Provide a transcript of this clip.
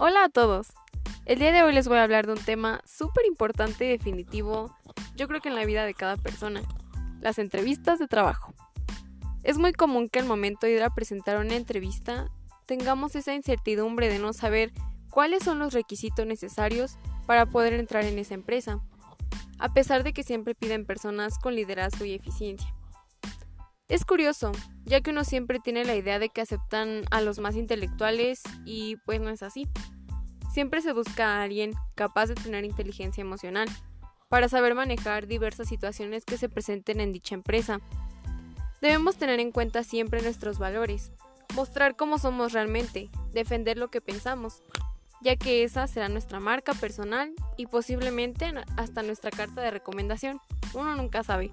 Hola a todos. El día de hoy les voy a hablar de un tema súper importante y definitivo, yo creo que en la vida de cada persona, las entrevistas de trabajo. Es muy común que al momento de ir a presentar una entrevista tengamos esa incertidumbre de no saber cuáles son los requisitos necesarios para poder entrar en esa empresa, a pesar de que siempre piden personas con liderazgo y eficiencia. Es curioso, ya que uno siempre tiene la idea de que aceptan a los más intelectuales y pues no es así. Siempre se busca a alguien capaz de tener inteligencia emocional para saber manejar diversas situaciones que se presenten en dicha empresa. Debemos tener en cuenta siempre nuestros valores, mostrar cómo somos realmente, defender lo que pensamos, ya que esa será nuestra marca personal y posiblemente hasta nuestra carta de recomendación. Uno nunca sabe.